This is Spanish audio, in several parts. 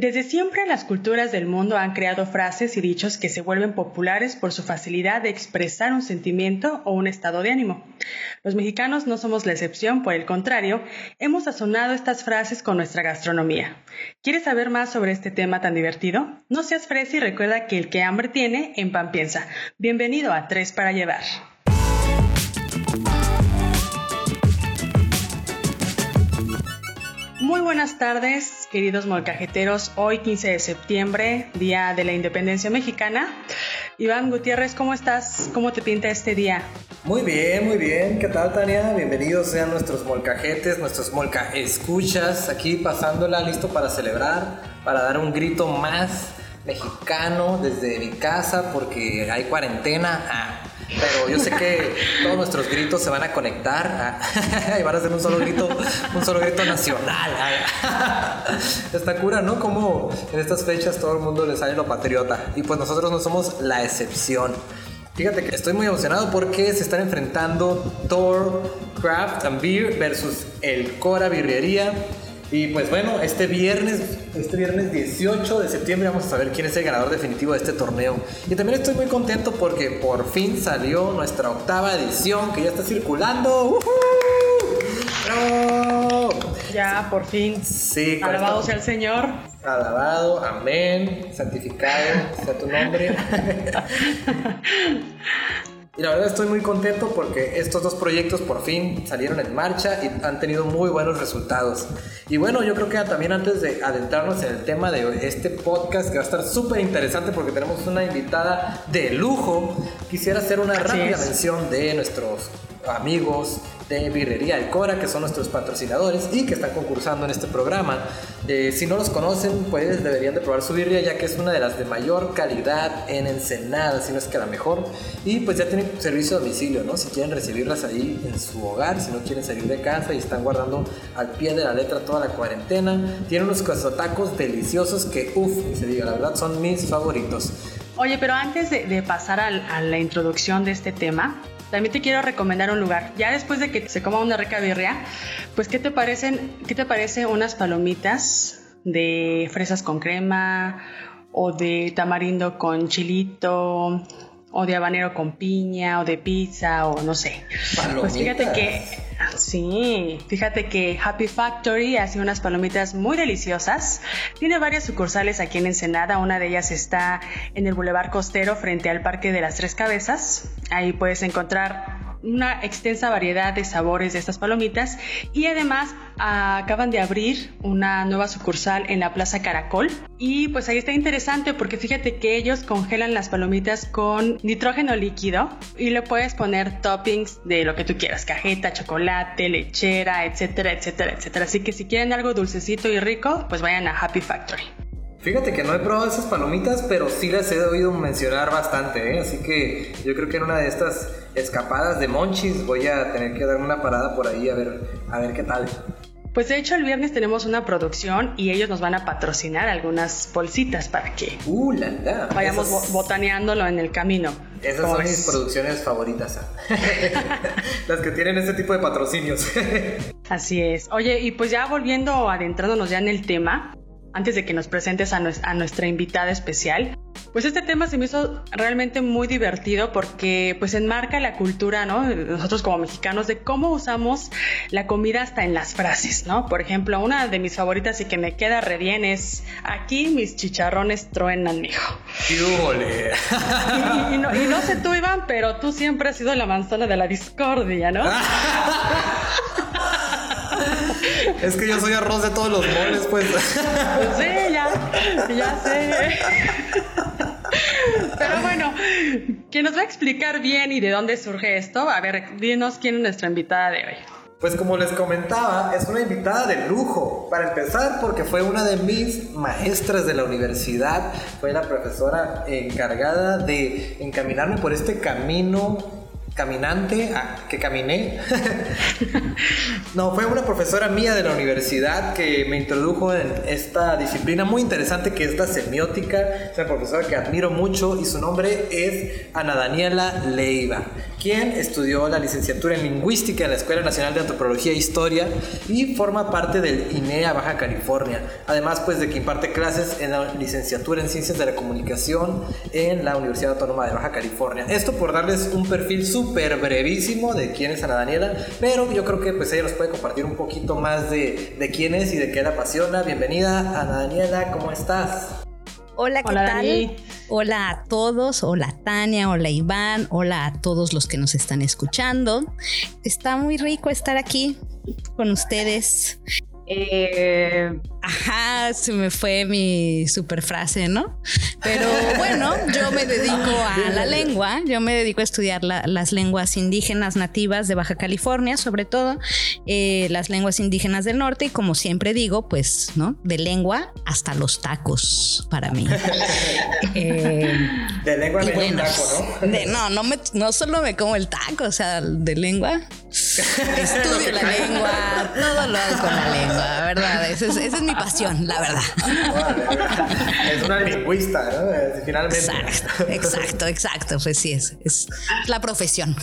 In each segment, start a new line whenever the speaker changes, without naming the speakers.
Desde siempre las culturas del mundo han creado frases y dichos que se vuelven populares por su facilidad de expresar un sentimiento o un estado de ánimo. Los mexicanos no somos la excepción, por el contrario, hemos sazonado estas frases con nuestra gastronomía. ¿Quieres saber más sobre este tema tan divertido? No seas fresa y recuerda que el que hambre tiene, en pan piensa. Bienvenido a Tres para Llevar. Muy buenas tardes, queridos molcajeteros. Hoy 15 de septiembre, Día de la Independencia Mexicana. Iván Gutiérrez, ¿cómo estás? ¿Cómo te pinta este día?
Muy bien, muy bien. ¿Qué tal, Tania? Bienvenidos sean nuestros molcajetes, nuestros molca escuchas, aquí pasándola, listo para celebrar, para dar un grito más mexicano desde mi casa porque hay cuarentena. Ah, pero yo sé que todos nuestros gritos se van a conectar y van a hacer un solo grito, un solo grito nacional. Esta cura, ¿no? Como en estas fechas todo el mundo le sale lo patriota y pues nosotros no somos la excepción. Fíjate que estoy muy emocionado porque se están enfrentando Thor Craft and Beer versus el Cora Birrería. Y pues bueno, este viernes, este viernes 18 de septiembre vamos a saber quién es el ganador definitivo de este torneo. Y también estoy muy contento porque por fin salió nuestra octava edición que ya está circulando.
Ya, por fin.
Sí,
Alabado sea el Señor.
Alabado, amén, santificado sea tu nombre. Y la verdad estoy muy contento porque estos dos proyectos por fin salieron en marcha y han tenido muy buenos resultados. Y bueno, yo creo que también antes de adentrarnos en el tema de este podcast que va a estar súper interesante porque tenemos una invitada de lujo, quisiera hacer una rápida mención de nuestros amigos de Birrería El Cora, que son nuestros patrocinadores y que están concursando en este programa. Eh, si no los conocen, pues deberían de probar su birria, ya que es una de las de mayor calidad en Ensenada, si no es que la mejor. Y pues ya tienen servicio a domicilio, ¿no? Si quieren recibirlas ahí en su hogar, si no quieren salir de casa y están guardando al pie de la letra toda la cuarentena. Tienen unos tacos deliciosos que, uff, se diga, la verdad son mis favoritos.
Oye, pero antes de, pasar a la introducción de este tema, también te quiero recomendar un lugar. Ya después de que se coma una rica birria, pues ¿qué te parecen? ¿Qué te parece unas palomitas de fresas con crema o de tamarindo con chilito o de habanero con piña o de pizza o no sé? Pues fíjate que Sí, fíjate que Happy Factory hace unas palomitas muy deliciosas. Tiene varias sucursales aquí en Ensenada. Una de ellas está en el Boulevard Costero frente al Parque de las Tres Cabezas. Ahí puedes encontrar una extensa variedad de sabores de estas palomitas y además acaban de abrir una nueva sucursal en la Plaza Caracol y pues ahí está interesante porque fíjate que ellos congelan las palomitas con nitrógeno líquido y le puedes poner toppings de lo que tú quieras, cajeta, chocolate, lechera, etcétera, etcétera, etcétera. Así que si quieren algo dulcecito y rico, pues vayan a Happy Factory.
Fíjate que no he probado esas palomitas, pero sí las he oído mencionar bastante, ¿eh? así que yo creo que en una de estas escapadas de Monchis voy a tener que dar una parada por ahí a ver, a ver qué tal.
Pues de hecho el viernes tenemos una producción y ellos nos van a patrocinar algunas bolsitas para que
uh, la,
vayamos botaneándolo en el camino.
Esas son mis producciones favoritas. Las que tienen ese tipo de patrocinios.
Así es. Oye, y pues ya volviendo, adentrándonos ya en el tema, antes de que nos presentes a, nuestra invitada especial, pues este tema se me hizo realmente muy divertido porque pues enmarca la cultura, ¿no? Nosotros como mexicanos de cómo usamos la comida hasta en las frases, ¿no? Por ejemplo, una de mis favoritas y que me queda re bien es aquí mis chicharrones truenan, mijo. Y, y, no, y no sé tú, Iván, pero tú siempre has sido la manzana de la discordia, ¿no?
Es que yo soy arroz de todos los moles, pues.
Sí, ya, ya sé. Pero bueno, ¿quién nos va a explicar bien y de dónde surge esto, a ver, dinos quién es nuestra invitada de hoy.
Pues como les comentaba, es una invitada de lujo. Para empezar, porque fue una de mis maestras de la universidad, fue la profesora encargada de encaminarme por este camino caminante que caminé. no, fue una profesora mía de la universidad que me introdujo en esta disciplina muy interesante que es la semiótica. Es una profesora que admiro mucho y su nombre es Ana Daniela Leiva, quien estudió la licenciatura en lingüística en la Escuela Nacional de Antropología e Historia y forma parte del INEA Baja California. Además, pues de que imparte clases en la licenciatura en Ciencias de la Comunicación en la Universidad Autónoma de Baja California. Esto por darles un perfil súper súper brevísimo de quién es Ana Daniela, pero yo creo que pues ella nos puede compartir un poquito más de, de quién es y de qué la apasiona. Bienvenida, Ana Daniela, ¿cómo estás?
Hola, ¿qué tal? Hola a todos, hola Tania, hola Iván, hola a todos los que nos están escuchando. Está muy rico estar aquí con ustedes. Eh, ajá, se me fue mi super frase, ¿no? Pero bueno, yo me dedico a la lengua, yo me dedico a estudiar las lenguas indígenas nativas de Baja California, sobre todo eh, las lenguas indígenas del norte y como siempre digo, pues, ¿no? De lengua hasta los tacos para mí.
Eh, de lengua me bueno, taco,
¿no? no, no, solo me como el taco, o sea, de lengua. Estudio la lengua, todo lo hago con la lengua, ¿verdad? Esa es, mi pasión, la verdad.
es una lingüista, ¿no? Finalmente.
Exacto, exacto, exacto. Pues sí, es, es la profesión.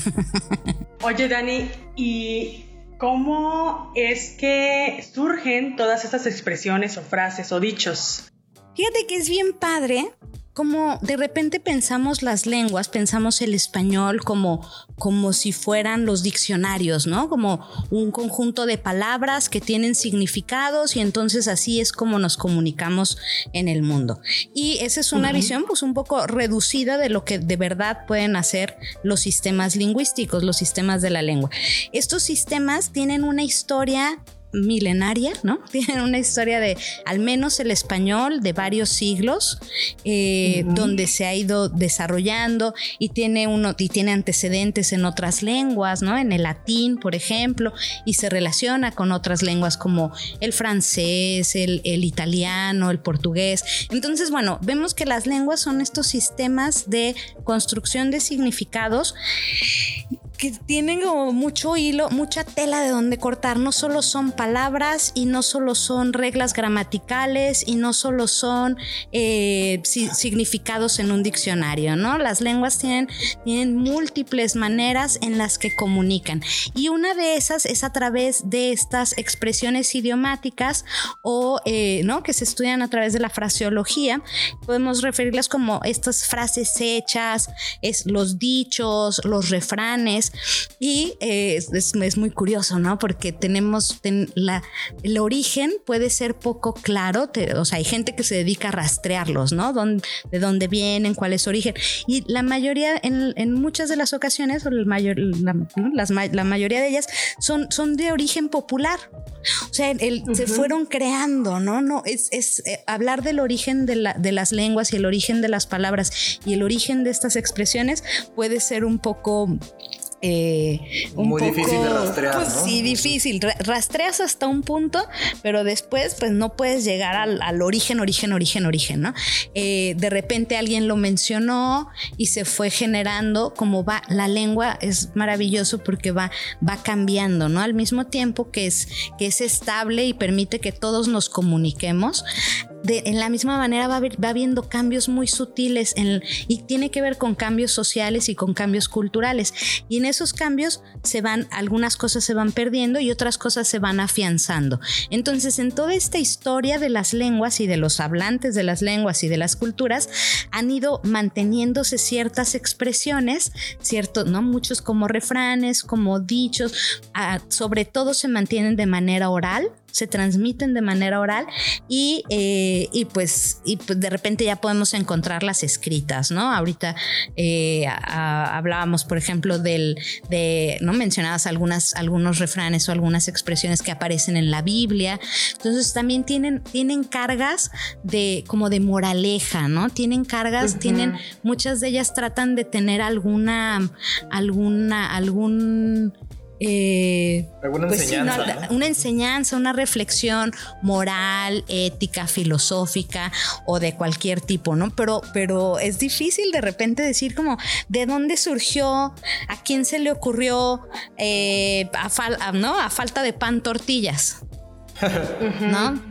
Oye, Dani, ¿y cómo es que surgen todas estas expresiones o frases o dichos?
Fíjate que es bien padre como de repente pensamos las lenguas, pensamos el español como, como si fueran los diccionarios, ¿no? Como un conjunto de palabras que tienen significados y entonces así es como nos comunicamos en el mundo. Y esa es una visión pues un poco reducida de lo que de verdad pueden hacer los sistemas lingüísticos, los sistemas de la lengua. Estos sistemas tienen una historia milenaria, ¿no? Tienen una historia de al menos el español de varios siglos, eh, donde se ha ido desarrollando y tiene uno y tiene antecedentes en otras lenguas, ¿no? En el latín, por ejemplo, y se relaciona con otras lenguas como el francés, el, el italiano, el portugués. Entonces, bueno, vemos que las lenguas son estos sistemas de construcción de significados que tienen como mucho hilo, mucha tela de donde cortar. No solo son palabras y no solo son reglas gramaticales y no solo son eh, significados en un diccionario, ¿no? Las lenguas tienen, tienen múltiples maneras en las que comunican y una de esas es a través de estas expresiones idiomáticas o, eh, ¿no? Que se estudian a través de la fraseología. Podemos referirlas como estas frases hechas, es los dichos, los refranes y eh, es, muy curioso, ¿no? Porque tenemos la, el origen puede ser poco claro, o sea, hay gente que se dedica a rastrearlos, ¿no? de dónde vienen, cuál es su origen. Y la mayoría, en, muchas de las ocasiones, o el mayor, la, la, mayoría de ellas, son, son de origen popular. O sea, se fueron creando, ¿no? No, es, es eh, hablar del origen de, la, de las lenguas y el origen de las palabras y el origen de estas expresiones puede ser un poco
eh, Muy difícil de rastrear.
Pues sí, difícil. Rastreas hasta un punto, pero después pues no puedes llegar al, origen, origen, origen, origen, ¿no? Eh, de repente alguien lo mencionó y se fue generando como va, la lengua es maravilloso porque va, va cambiando, ¿no? Al mismo tiempo que es, que es estable y permite que todos nos comuniquemos, en la misma manera va, va habiendo cambios muy sutiles y tiene que ver con cambios sociales y con cambios culturales. Y en esos cambios se van, algunas cosas se van perdiendo y otras cosas se van afianzando. Entonces, en toda esta historia de las lenguas y de los hablantes de las lenguas y de las culturas, han ido manteniéndose ciertas expresiones, cierto, ¿no? Muchos como refranes, como dichos, ah, sobre todo se mantienen de manera oral se transmiten de manera oral y, eh, y, pues, y pues de repente ya podemos encontrarlas escritas, ¿no? Ahorita eh, hablábamos, por ejemplo, del, de, ¿no? Mencionadas algunas, algunos refranes o algunas expresiones que aparecen en la Biblia. Entonces también tienen, tienen cargas de, como de moraleja, ¿no? Tienen cargas, tienen, muchas de ellas tratan de tener alguna, alguna, algún eh,
Alguna
pues sí,
enseñanza,
una,
¿no?
una enseñanza, una reflexión moral, ética, filosófica o de cualquier tipo, ¿no? Pero, pero es difícil de repente decir como de dónde surgió, a quién se le ocurrió, eh, a, fal- a- ¿no? a falta de pan tortillas. ¿No?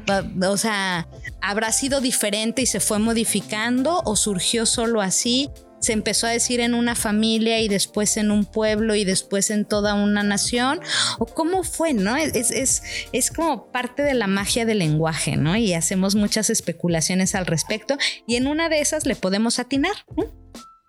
O sea, ¿habrá sido diferente y se fue modificando o surgió solo así? Se empezó a decir en una familia y después en un pueblo y después en toda una nación. ¿O cómo fue, no? Es, es, es como parte de la magia del lenguaje, ¿no? Y hacemos muchas especulaciones al respecto y en una de esas le podemos atinar. ¿no?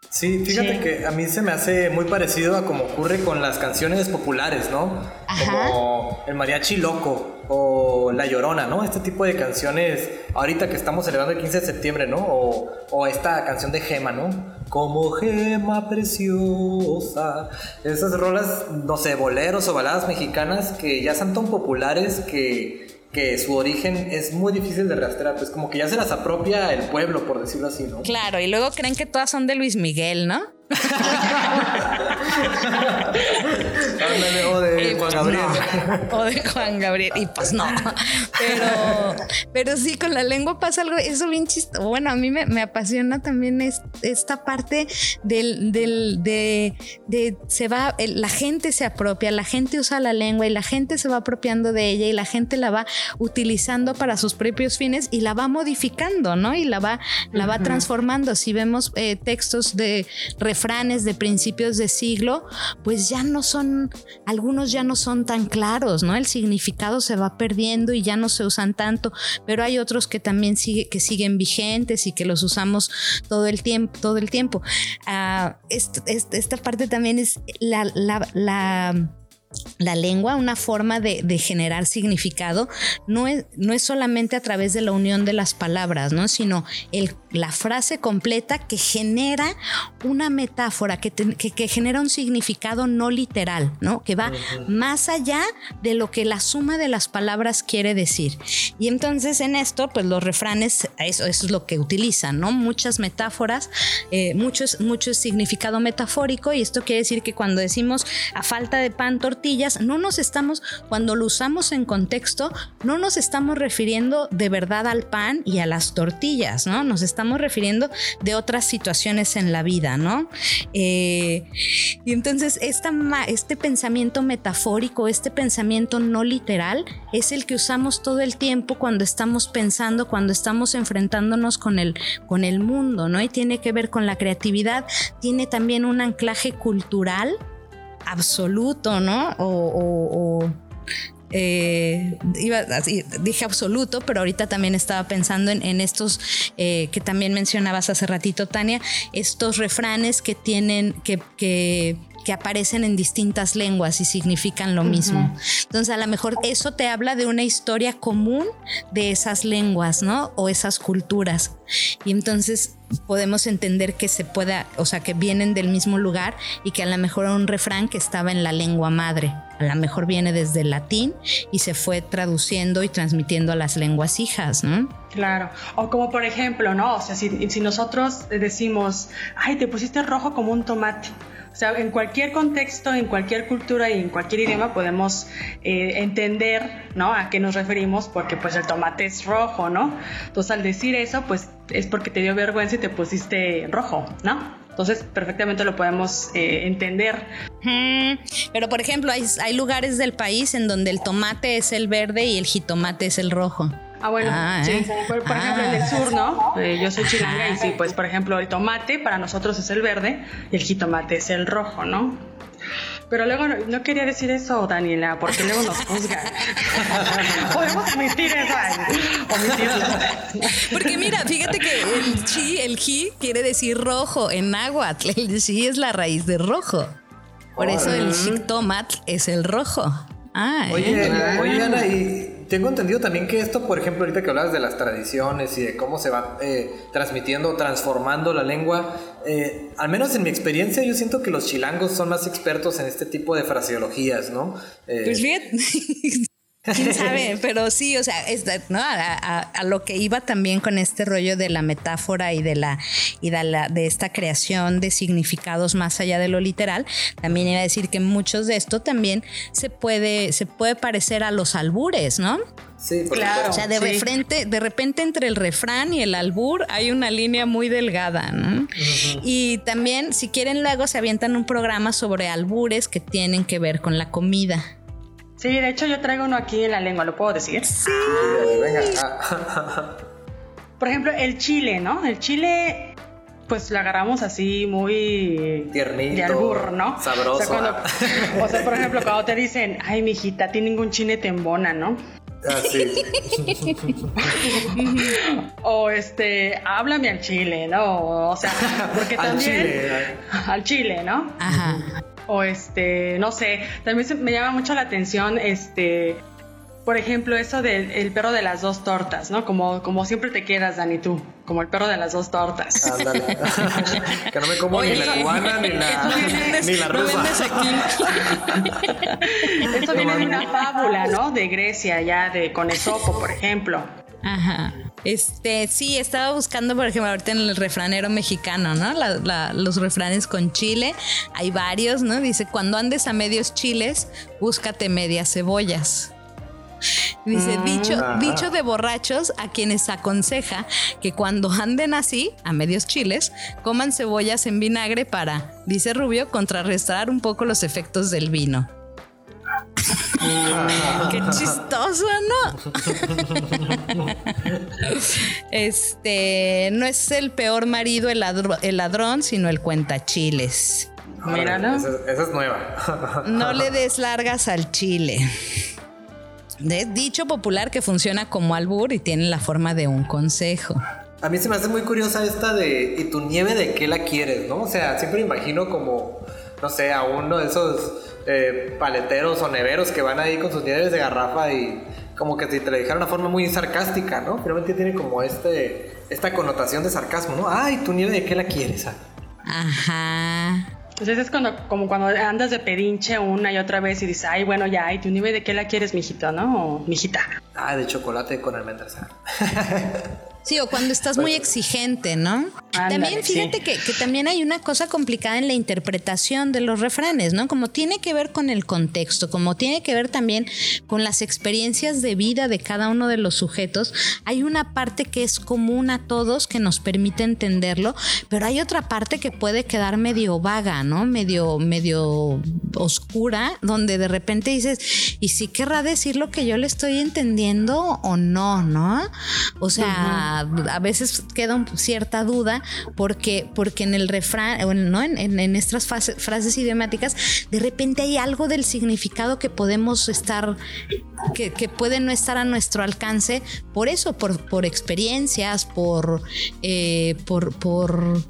Sí, fíjate
Sí.
que a mí se me hace muy parecido a como ocurre con las canciones populares, ¿no?
Ajá.
Como el mariachi loco o la llorona, ¿no? Este tipo de canciones, ahorita que estamos celebrando el 15 de septiembre, ¿no? O, o esta canción de Gema, ¿no? Como Gema preciosa. Esas rolas, no sé, boleros o baladas mexicanas que ya son tan populares que que su origen es muy difícil de rastrear, pues como que ya se las apropia el pueblo, por decirlo así, ¿no?
Claro, y luego creen que todas son de Luis Miguel, ¿no?
Ándale, o de Juan
pues,
Gabriel.
no. O de Juan Gabriel. Y pues no. Pero, pero sí, con la lengua pasa algo, eso bien chistoso. Bueno, a mí me, me apasiona también es- esta parte del, del, de, de se va, la gente se apropia, la gente usa la lengua y la gente se va apropiando de ella y la gente la va utilizando para sus propios fines y la va modificando, ¿no? Y la va, la va transformando. Si vemos eh, textos de refranes de principios de siglo, pues ya no son, algunos ya no son tan claros, ¿no? El significado se va perdiendo y ya no se usan tanto, pero hay otros que también que siguen vigentes y que los usamos todo el tiempo, todo el tiempo. Ah, est- est- esta parte también es la- la lengua, una forma de, de generar significado, no es, no es solamente a través de la unión de las palabras, ¿no? sino el, la frase completa que genera una metáfora, que, te- que- que genera un significado no literal, ¿no? que va más allá de lo que la suma de las palabras quiere decir. Y entonces en esto, pues los refranes, eso, eso es lo que utilizan, ¿no? Muchas metáforas, eh, muchos, mucho significado metafórico, y esto quiere decir que cuando decimos a falta de pan, no nos estamos, cuando lo usamos en contexto, no nos estamos refiriendo de verdad al pan y a las tortillas, ¿no? Nos estamos refiriendo de otras situaciones en la vida, ¿no? Eh, y entonces esta, este pensamiento metafórico, este pensamiento no literal, es el que usamos todo el tiempo cuando estamos pensando, cuando estamos enfrentándonos con el, con el mundo, ¿no? Y tiene que ver con la creatividad, tiene también un anclaje cultural absoluto, ¿no? O, o- eh, iba dije absoluto, pero ahorita también estaba pensando en, estos eh, que también mencionabas hace ratito, Tania, estos refranes que tienen, que, que aparecen en distintas lenguas y significan lo mismo. Entonces, a lo mejor eso te habla de una historia común de esas lenguas, ¿no? O esas culturas. Y entonces podemos entender que se pueda, o sea, que vienen del mismo lugar y que a lo mejor un refrán que estaba en la lengua madre. A lo mejor viene desde el latín y se fue traduciendo y transmitiendo a las lenguas hijas, ¿no?
Claro. O como por ejemplo, ¿no? O sea, si, si nosotros decimos, ay, te pusiste rojo como un tomate. O sea, en cualquier contexto, en cualquier cultura y en cualquier idioma podemos eh, entender, ¿no? A qué nos referimos porque pues el tomate es rojo, ¿no? Entonces al decir eso, pues es porque te dio vergüenza y te pusiste rojo, ¿no? Entonces perfectamente lo podemos eh, entender.
Mm, Pero por ejemplo, hay, hay lugares del país en donde el tomate es el verde y el jitomate es el rojo.
Ah, bueno,
Ah,
sí.
¿eh?
Por, por ejemplo, en el sur, ¿no? Eh, yo soy chilanga y sí, pues por ejemplo, el tomate para nosotros es el verde y el jitomate es el rojo, ¿no? Pero luego no, no quería decir eso, Daniela, porque luego nos juzgan. Podemos omitir eso. omitirlo.
Porque mira, fíjate que el chi, el ji, quiere decir rojo en náhuatl. El chi es la raíz de rojo. Por eso el jitomat es el rojo. Ah, ¿eh?
Oye, oye, Ana, y tengo entendido también que esto, por ejemplo, ahorita que hablabas de las tradiciones y de cómo se va eh, transmitiendo, transformando la lengua, eh, al menos en mi experiencia, yo siento que los chilangos son más expertos en este tipo de fraseologías, ¿no? Eh,
Pues fíjate. quién sabe, pero sí, o sea, ¿no? A, lo que iba también con este rollo de la metáfora y de la y de, la, de esta creación de significados más allá de lo literal, también iba a decir que muchos de esto también se puede, se puede parecer a los albures, ¿no?
Sí, claro.
O sea, de, de repente entre el refrán y el albur hay una línea muy delgada, ¿no? Y también, si quieren, luego se avientan un programa sobre albures que tienen que ver con la comida.
Sí, de hecho yo traigo uno aquí en la lengua, ¿lo puedo decir?
Sí.
Venga.
Por ejemplo, el chile, ¿no? El chile, pues lo agarramos así muy...
Tiernito.
De albur, ¿no?
Sabroso.
O sea, por ejemplo, cuando te dicen, ay, mijita, tiene ningún chile te embona, ¿no?
Ah, sí.
o este, háblame al chile, ¿no? O sea, porque también...
al chile.
Al chile, ¿no?
Ajá
o este, no sé, también me llama mucho la atención, este, por ejemplo, eso del perro de las dos tortas, ¿no? Como, como siempre te quedas, Dani, tú, como el perro de las dos tortas.
Ándale. que no me como ni la cubana ni la, ni la rusa.
Esto viene de una fábula, ¿no? De Grecia, ya de con Esopo, por ejemplo.
Ajá. Este, sí, estaba buscando, por ejemplo, ahorita en el refranero mexicano, ¿no? los refranes con chile, hay varios, ¿no? Dice, cuando andes a medios chiles, búscate medias cebollas. Dice, mm. dicho, dicho de borrachos a quienes aconseja que cuando anden así, a medios chiles, coman cebollas en vinagre para, dice Rubio, contrarrestar un poco los efectos del vino. Qué chistoso, ¿no? este no es el peor marido el, ladrón, sino el cuentachiles.
Míralo. Esa, esa es nueva.
no le des largas al chile. De dicho popular que funciona como albur y tiene la forma de un consejo.
A mí se me hace muy curiosa esta de ¿y tu nieve de qué la quieres? ¿no? O sea, siempre imagino como, no sé, a uno de esos eh, paleteros o neveros que van ahí con sus nieves de garrafa y como que si te lo dijera de una forma muy sarcástica, ¿no? Finalmente tiene como este, esta connotación de sarcasmo, ¿no? Ay, tu nieve de qué la quieres. Ah?
Ajá.
Entonces es cuando, como cuando andas de pedinche una y otra vez y dices, ay, bueno, ya, ¿y tu nieve de qué la quieres, mijito, no? O mijita.
Ah, de chocolate con almendras.
Sí, o cuando estás muy exigente, ¿no? también fíjate que, también hay una cosa complicada en la interpretación de los refranes, ¿no? Como tiene que ver con el contexto, como tiene que ver también con las experiencias de vida de cada uno de los sujetos, hay una parte que es común a todos que nos permite entenderlo, pero hay otra parte que puede quedar medio vaga, ¿no? Medio, medio oscura, donde de repente dices, ¿y si querrá decir lo que yo le estoy entendiendo o no, no? O sea, a, veces queda cierta duda porque, porque en el refrán, ¿no? en, estas frases idiomáticas, de repente hay algo del significado que podemos estar, que, puede no estar a nuestro alcance por eso, por, por experiencias, por, eh, por, por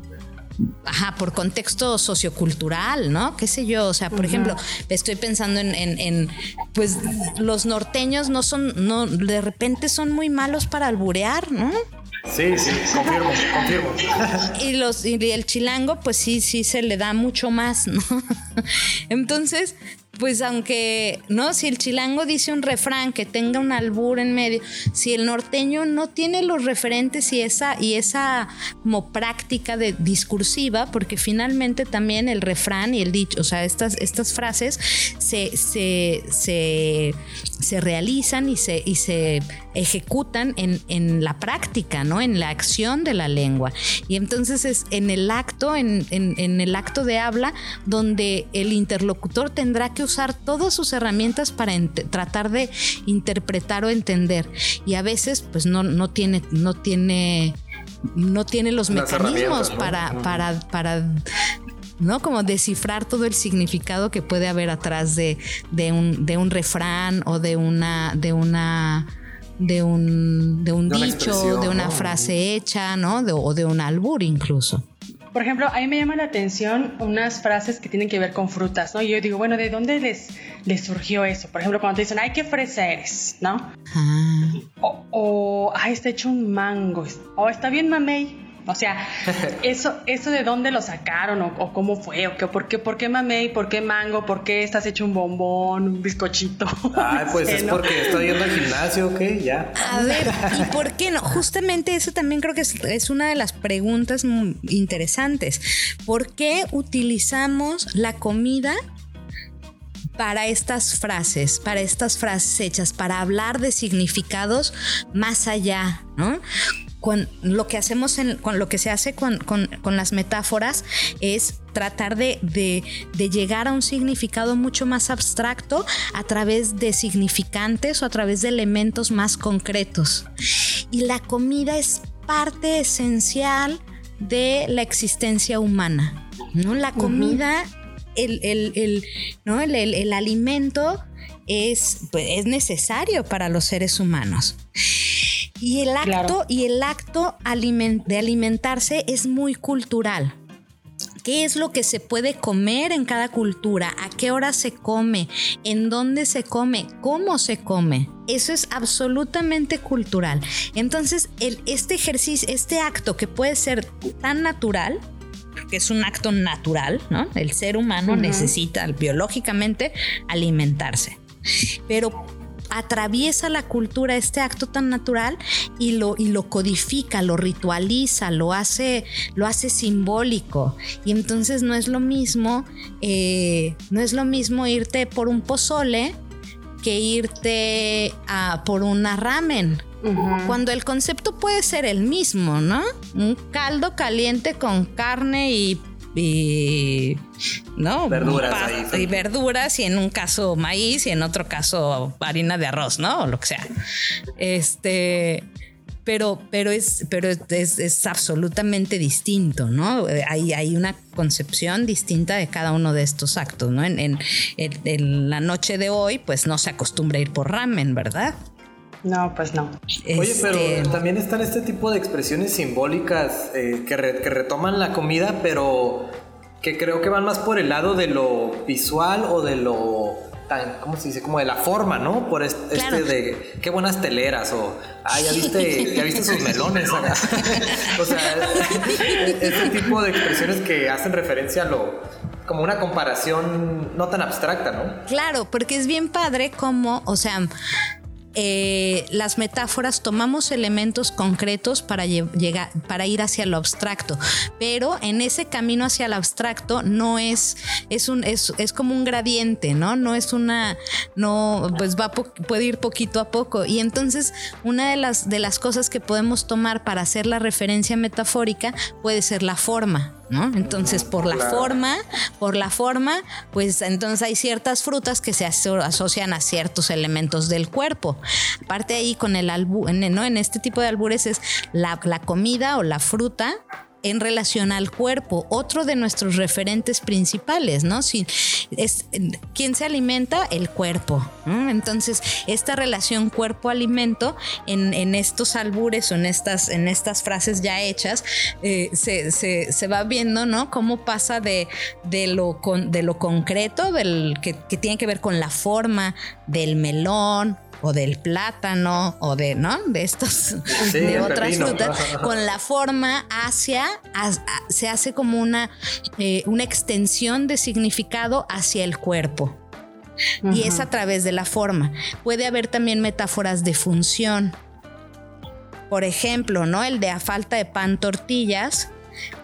Ajá, por contexto sociocultural, ¿no? ¿Qué sé yo? O sea, por ejemplo, estoy pensando en, en, pues los norteños no son, no, de repente son muy malos para alburear, ¿no?
Sí, sí, confirmo, confirmo.
Y, los, y el chilango, pues sí, sí se le da mucho más, ¿no? Entonces, pues aunque, ¿no? Si el chilango dice un refrán que tenga un albur en medio, si el norteño no tiene los referentes y esa, y esa como práctica de discursiva, porque finalmente también el refrán y el dicho, o sea, estas, estas frases se, se, se, se realizan y se, y se ejecutan en, en, la práctica, ¿no? En la acción de la lengua. Y entonces es en el acto, en, en el acto de habla, donde el interlocutor tendrá que usar todas sus herramientas para tratar de interpretar o entender. Y a veces, pues no, no tiene, no tiene, no tiene los mecanismos para, para, para ¿no? Como descifrar todo el significado que puede haber atrás de, de, un, de un refrán o de una, de una de un, de un dicho, de una frase hecha, ¿no? o de un albur incluso.
Por ejemplo, a mí me llama la atención unas frases que tienen que ver con frutas, ¿no? Y yo digo, bueno, ¿de dónde les, les surgió eso? Por ejemplo, cuando te dicen, ay, qué fresa eres, ¿no?
Ah.
O, o, ay, está hecho un mango. O está bien mamey. O sea, eso, eso de dónde lo sacaron o, cómo fue o qué, por qué, por qué mamey, por qué mango, por qué estás hecho un bombón, un bizcochito.
Ay, pues es porque estoy yendo al gimnasio, ¿ok? Ya.
A ver, ¿y por qué no? Justamente eso también creo que es, es una de las preguntas interesantes. ¿Por qué utilizamos la comida para estas frases, para estas frases hechas, para hablar de significados más allá, ¿no? Con lo que hacemos con lo que se hace con, las metáforas es tratar de, de, llegar a un significado mucho más abstracto a través de significantes o a través de elementos más concretos. Y la comida es parte esencial de la existencia humana. ¿no? La comida el, ¿no? el, alimento es, pues, es necesario para los seres humanos. Y el acto, y el acto de alimentarse es muy cultural. ¿Qué es lo que se puede comer en cada cultura? ¿A qué hora se come? ¿En dónde se come? ¿Cómo se come? Eso es absolutamente cultural. Entonces, el, este ejercicio, este acto que puede ser tan natural, que es un acto natural, ¿no? El ser humano necesita biológicamente alimentarse. Pero atraviesa la cultura este acto tan natural y lo, y lo codifica, lo ritualiza, lo hace, lo hace simbólico. Y entonces no es lo mismo, eh, no es lo mismo irte por un pozole que irte a por una ramen. Cuando el concepto puede ser el mismo, ¿no? Un caldo caliente con carne y, ¿no?
Verduras
y verduras y en un caso maíz y en otro caso harina de arroz, ¿no? O lo que sea. Este, pero, pero, es, pero es, absolutamente distinto, ¿no? Hay, hay, una concepción distinta de cada uno de estos actos, ¿no? En, en, la noche de hoy, pues no se acostumbra a ir por ramen, ¿verdad?
No, pues no.
Oye, pero este, también están este tipo de expresiones simbólicas eh, que, que retoman la comida, pero que creo que van más por el lado de lo visual o de lo tan, ¿cómo se dice? Como de la forma, ¿no? Por este, de qué buenas teleras o, ah, ya viste, ya viste sus melones. o sea, ese tipo de expresiones que hacen referencia a lo, como una comparación no tan abstracta, ¿no?
Claro, porque es bien padre como, o sea, eh, las metáforas tomamos elementos concretos para, llegar, para ir hacia lo abstracto, pero en ese camino hacia lo abstracto no es, es, un, es, como un gradiente, ¿no? No es una, no, pues va, puede ir poquito a poco. Y entonces una de las, de las cosas que podemos tomar para hacer la referencia metafórica puede ser la forma. Entonces, por la forma, por la forma, pues entonces hay ciertas frutas que se asocian a ciertos elementos del cuerpo. Aparte ahí con el albu, ¿no? En este tipo de albures es la, la comida o la fruta en relación al cuerpo, otro de nuestros referentes principales, ¿no? Si es, ¿Quién se alimenta? El cuerpo. Entonces, esta relación cuerpo-alimento en, estos albures o en estas, en estas frases ya hechas, eh, se, va viendo, ¿no? Cómo pasa de, de, lo, de lo concreto, del, que, que tiene que ver con la forma del melón, o del plátano o de, ¿no? De estos, de otras frutas, con la forma hacia, se hace como una, eh, una extensión de significado hacia el cuerpo. Y es a través de la forma. Puede haber también metáforas de función. Por ejemplo, ¿no? El de a falta de pan tortillas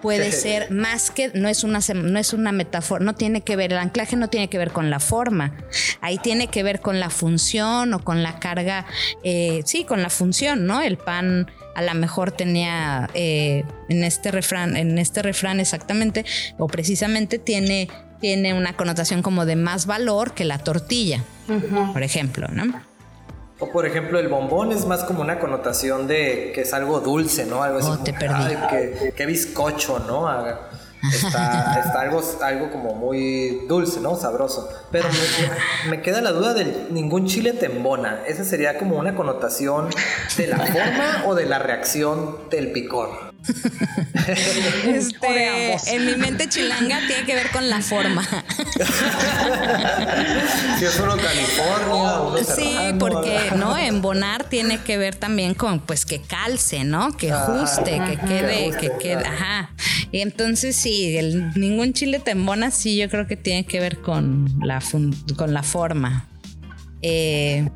puede ser más que, no es una, no es una metáfora, no tiene que ver, el anclaje no tiene que ver con la forma, ahí tiene que ver con la función o con la carga, eh, sí, con la función, ¿no? El pan a lo mejor tenía eh, en este refrán, en este refrán exactamente, o precisamente tiene, tiene una connotación como de más valor que la tortilla, por ejemplo, ¿no?
O por ejemplo, el bombón es más como una connotación de que es algo dulce, ¿no? Algo así
oh, te perdí.
Ay, qué, bizcocho, ¿no? Está, está, algo, algo como muy dulce, ¿no? Sabroso. Pero me, queda la duda de ningún chile tembona. ¿Esa sería como una connotación de la forma o de la reacción del picor?
este, en mi mente chilanga tiene que ver con la forma.
si es uno California, uno
Sí, porque no, embonar tiene que ver también con pues que calce, ¿no? Que ajuste, que quede, que, quede, ajá. Y entonces sí, el, ningún chile te embona, sí, yo creo que tiene que ver con la con la forma.
Eh,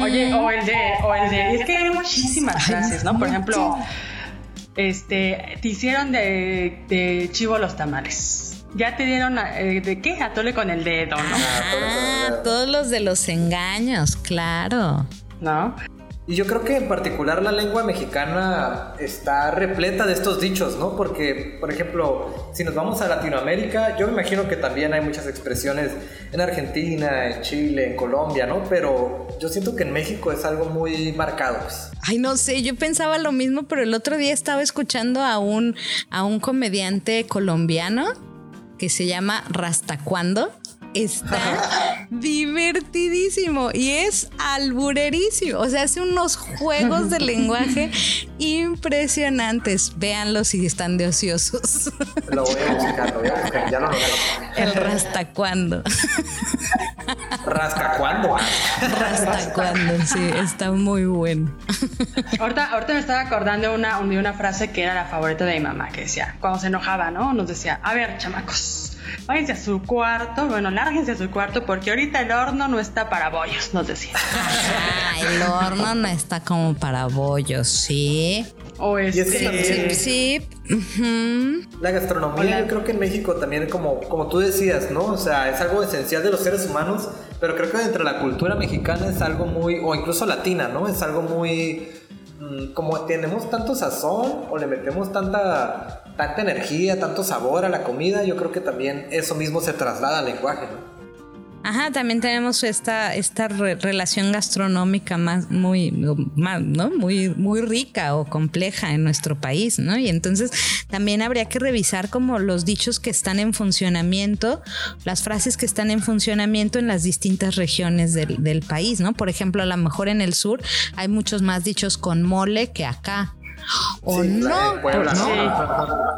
Oye, o el de, o el de, es que hay muchísimas frases, ¿no? Por ejemplo, este, te hicieron de, de chivo los tamales. Ya te dieron eh, de qué atole con el dedo, ¿no?
Ah, todos los de los engaños, claro.
¿No?
Y yo creo que en particular la lengua mexicana está repleta de estos dichos, ¿no? Porque, por ejemplo, si nos vamos a Latinoamérica, yo me imagino que también hay muchas expresiones en Argentina, en Chile, en Colombia, ¿no? Pero yo siento que en México es algo muy marcado. Pues.
Ay, no sé, yo pensaba lo mismo, pero el otro día estaba escuchando a un, a un comediante colombiano que se llama Rastacuando está divertidísimo y es alburerísimo. O sea, hace unos juegos de lenguaje impresionantes. Véanlo si están de ociosos.
Lo voy a buscar, lo voy a buscar. Ya no lo veo.
El rastacuando.
¿Rascacuando?
Rastacuando, sí, está muy bueno.
Ahorita, ahorita me estaba acordando una, de una frase que era la favorita de mi mamá, que decía, cuando se enojaba, ¿no? Nos decía, a ver, chamacos váyanse a su cuarto, bueno, lárguense a su cuarto porque ahorita el horno no está para bollos, nos decía.
Ah, el horno no está como para bollos, sí.
O es
este, sí, sí.
La gastronomía, yo creo que en México también, como, como tú decías, ¿no? O sea, es algo esencial de los seres humanos, pero creo que dentro de la cultura mexicana es algo muy, o incluso latina, ¿no? Es algo muy Mm, como tenemos tanto sazón o le metemos tanta, tanta energía, tanto sabor a la comida, yo creo que también eso mismo se traslada al lenguaje, ¿no?
Ajá, también tenemos esta, esta relación gastronómica más muy, más, ¿no? muy, muy rica o compleja en nuestro país, ¿no? Y entonces también habría que revisar como los dichos que están en funcionamiento, las frases que están en funcionamiento en las distintas regiones del, del país, ¿no? Por ejemplo, a lo mejor en el sur hay muchos más dichos con mole que acá o no,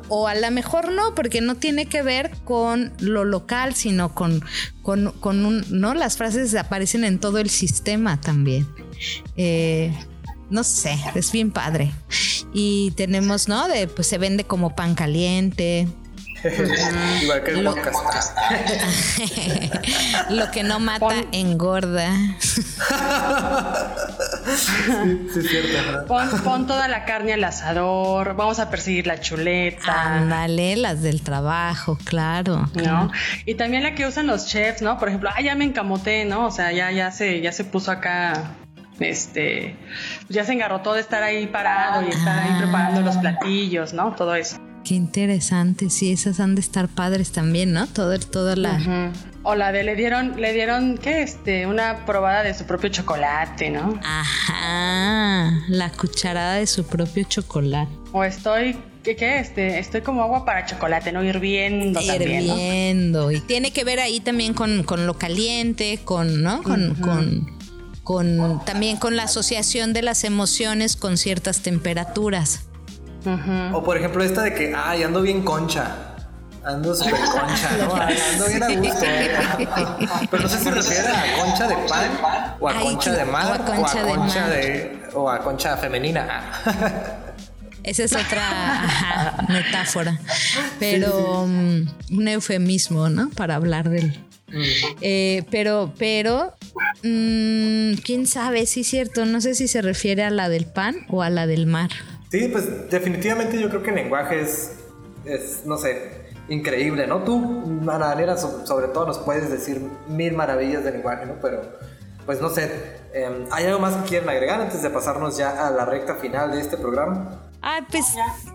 o a lo mejor no, porque no tiene que ver con lo local, sino con, con, un, ¿no? Las frases aparecen en todo el sistema también. Eh, no sé, es bien padre. Y tenemos, ¿no? De, pues se vende como pan caliente.
Igual que el lo,
lo que no mata engorda. sí,
es cierto.
Pon, toda la carne al asador, vamos a perseguir la chuleta.
Ándale, las del trabajo, claro.
¿No? Y también la que usan los chefs, ¿no? Por ejemplo, ah, ya me encamoté, ¿no? O sea, ya, ya se, ya se puso acá este, ya se engarrotó de estar ahí parado y estar ahí preparando los platillos, ¿no? Todo eso.
Qué interesante, sí, esas han de estar padres también, ¿no? Todo, toda la...
O la de le dieron, le dieron, ¿qué? Este, una probada de su propio chocolate, ¿no?
Ajá, la cucharada de su propio chocolate.
O estoy, ¿qué, qué? Este, estoy como agua para chocolate, ¿no? Hirviendo,
Hirviendo. Y tiene que ver ahí también con, lo caliente, con, ¿no? Con, con, con, también con la asociación de las emociones con ciertas temperaturas.
O por ejemplo esta de que, ay, ando bien concha. Ando súper concha, ¿no? ando bien a gusto. Pero no sé si se refiere a concha de pan o a concha de mar o a concha, de, o a concha femenina.
Esa es otra metáfora, pero mm, un eufemismo, ¿no? Para hablar del... Mm. Eh, pero, pero, mm, quién sabe, sí es cierto, no sé si se refiere a la del pan o a la del mar.
Sí, pues definitivamente yo creo que el lenguaje es, es no sé, increíble, ¿no? Tú, Daniela, sobre todo nos puedes decir mil maravillas del lenguaje, ¿no? Pero, pues no sé, em, ¿hay algo más que quieren agregar antes de pasarnos ya a la recta final de este programa?
Ah, pues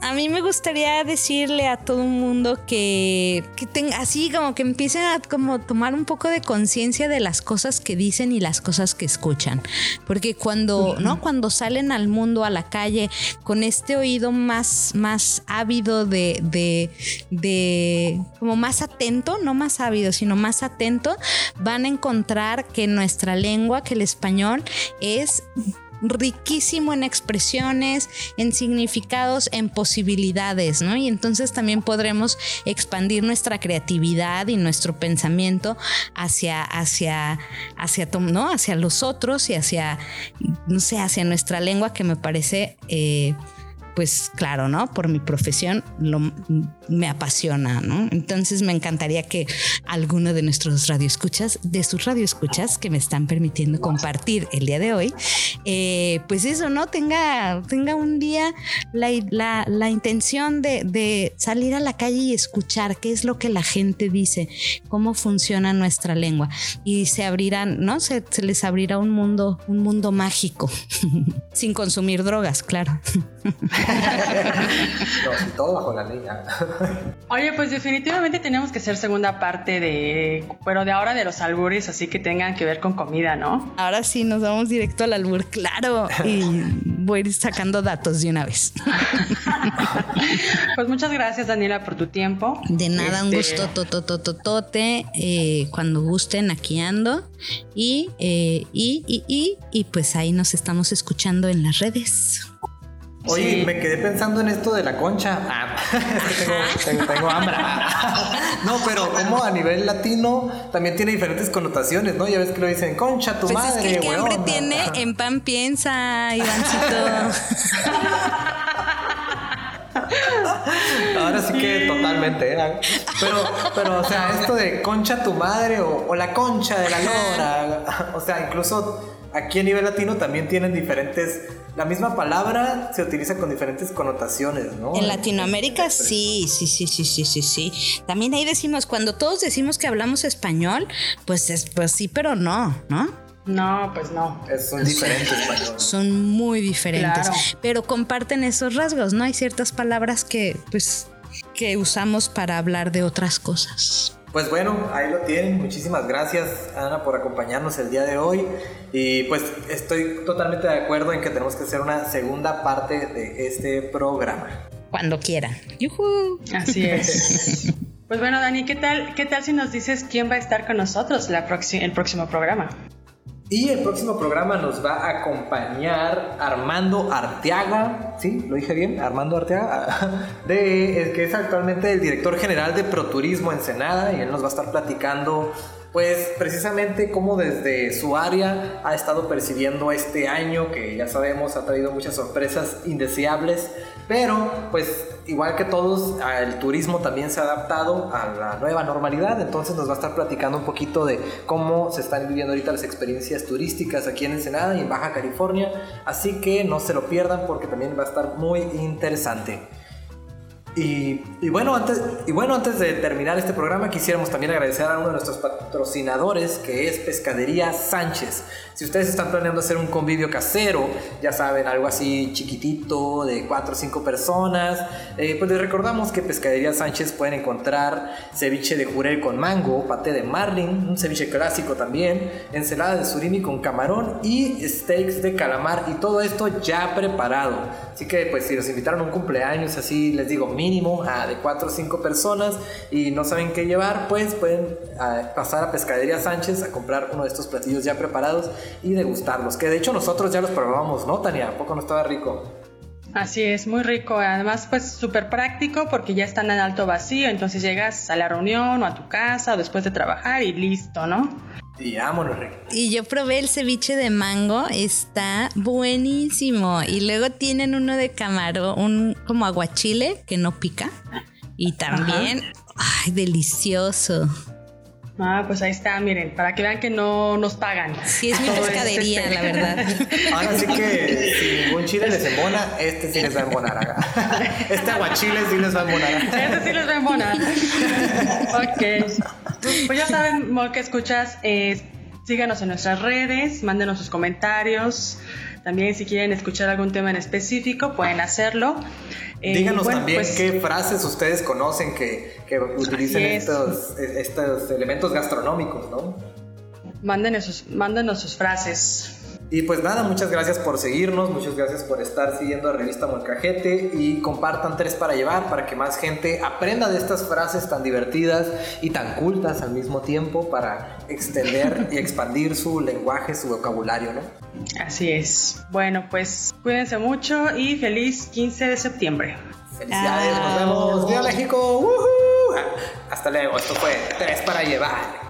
a mí me gustaría decirle a todo el mundo que, que tenga, así como que empiecen a como tomar un poco de conciencia de las cosas que dicen y las cosas que escuchan. Porque cuando, ¿no? Cuando salen al mundo, a la calle, con este oído más, más ávido de, de, de, como más atento, no más ávido, sino más atento, van a encontrar que nuestra lengua, que el español, es riquísimo en expresiones, en significados, en posibilidades, ¿no? Y entonces también podremos expandir nuestra creatividad y nuestro pensamiento hacia, hacia, hacia, ¿no? hacia los otros y hacia, no sé, hacia nuestra lengua que me parece... Eh, pues claro, ¿no? Por mi profesión lo, me apasiona, ¿no? Entonces me encantaría que alguno de nuestros radioescuchas, de sus radioescuchas que me están permitiendo compartir el día de hoy, eh, pues eso, ¿no? Tenga, tenga un día la, la, intención de, de, salir a la calle y escuchar qué es lo que la gente dice, cómo funciona nuestra lengua y se abrirán, ¿no? Se, se les abrirá un mundo, un mundo mágico, sin consumir drogas, claro.
no, todo bajo la ley.
Oye, pues definitivamente tenemos que hacer segunda parte de, pero de ahora de los albures, así que tengan que ver con comida, ¿no?
Ahora sí, nos vamos directo al albur, claro. Y voy a ir sacando datos de una vez.
pues muchas gracias, Daniela, por tu tiempo.
De nada, un este, gusto tototototote. Eh, cuando gusten, aquí ando. Y, eh, y, y, y, y pues ahí nos estamos escuchando en las redes.
Oye, me quedé pensando en esto de la concha. Ah, tengo, hambre. no, pero como a nivel latino también tiene diferentes connotaciones, ¿no? Ya ves que lo dicen concha tu
pues
madre,
es que el que hambre tiene en pan piensa, Ivancito.
Ahora sí que totalmente, ¿eh? Pero, pero, o sea, esto de concha tu madre o, o la concha de la lora, o sea, incluso aquí a nivel latino también tienen diferentes. La misma palabra se utiliza con diferentes connotaciones, ¿no?
En Latinoamérica sí, sí, sí, sí, sí, sí, sí. También ahí decimos, cuando todos decimos que hablamos español, pues, es, pues sí, pero no, ¿no?
No, pues no.
son diferentes español.
Son muy diferentes. Pero comparten esos rasgos, ¿no? Hay ciertas palabras que, pues, que usamos para hablar de otras cosas.
Pues bueno, ahí lo tienen. Muchísimas gracias, Ana, por acompañarnos el día de hoy. Y pues estoy totalmente de acuerdo en que tenemos que hacer una segunda parte de este programa.
Cuando quieran. ¡Yuhu!
Así es. pues bueno, Dani, ¿qué tal, ¿qué tal si nos dices quién va a estar con nosotros la el próximo programa?
Y el próximo programa nos va a acompañar Armando Arteaga, ¿sí? ¿Lo dije bien? Armando Arteaga, que es actualmente el director general de ProTurismo Ensenada y él nos va a estar platicando pues precisamente cómo desde su área ha estado percibiendo este año que ya sabemos ha traído muchas sorpresas indeseables, pero pues igual que todos el turismo también se ha adaptado a la nueva normalidad, entonces nos va a estar platicando un poquito de cómo se están viviendo ahorita las experiencias turísticas aquí en Ensenada y en Baja California, así que no se lo pierdan porque también va a estar muy interesante. Y, bueno, antes, y bueno, antes de terminar este programa, quisiéramos también agradecer a uno de nuestros patrocinadores, que es Pescadería Sánchez. Si ustedes están planeando hacer un convivio casero, ya saben, algo así chiquitito, de 4 o 5 personas, eh, pues les recordamos que Pescadería Sánchez pueden encontrar ceviche de jurel con mango, paté de marlin, un ceviche clásico también, ensalada de surimi con camarón y steaks de calamar, y todo esto ya preparado. Así que, pues, si los invitaron a un cumpleaños, así les digo, mínimo a de 4 o 5 personas y no saben qué llevar, pues pueden ah, pasar a Pescadería Sánchez a comprar uno de estos platillos ya preparados y degustarlos. Que de hecho nosotros ya los probamos, ¿no, Tania? ¿A poco no estaba rico?
Así es, muy rico. Además, pues súper práctico porque ya están en alto vacío, entonces llegas a la reunión o a tu casa o después de trabajar y listo, ¿no?
Y vámonos.
Y yo probé el ceviche de mango, está buenísimo. Y luego tienen uno de camarón, un como aguachile que no pica. Y también, ay, delicioso.
Ah, pues ahí está, miren, para que vean que no nos pagan.
Sí, es mi pescadería, este. la verdad.
Ahora sí que si ningún chile les embona, este sí les va a embonar. Este aguachile sí les va a embonar.
Este sí les va a embonar. ok. Pues ya saben, Mol, que escuchas, eh, síganos en nuestras redes, mándenos sus comentarios. También si quieren escuchar algún tema en específico, pueden hacerlo.
Eh, Díganos también pues qué frases ustedes conocen que, que utilicen estos, estos elementos gastronómicos, ¿no?
Mándenos sus, mándenos sus frases.
Y pues nada, muchas gracias por seguirnos, muchas gracias por estar siguiendo a Revista Molcajete y compartan tres para llevar para que más gente aprenda de estas frases tan divertidas y tan cultas al mismo tiempo para extender y expandir su lenguaje, su vocabulario, ¿no?
Así es. Bueno, pues cuídense mucho y feliz 15 de septiembre.
Felicidades, nos vemos. ¡Viva México! Hasta luego, esto fue Tres para llevar.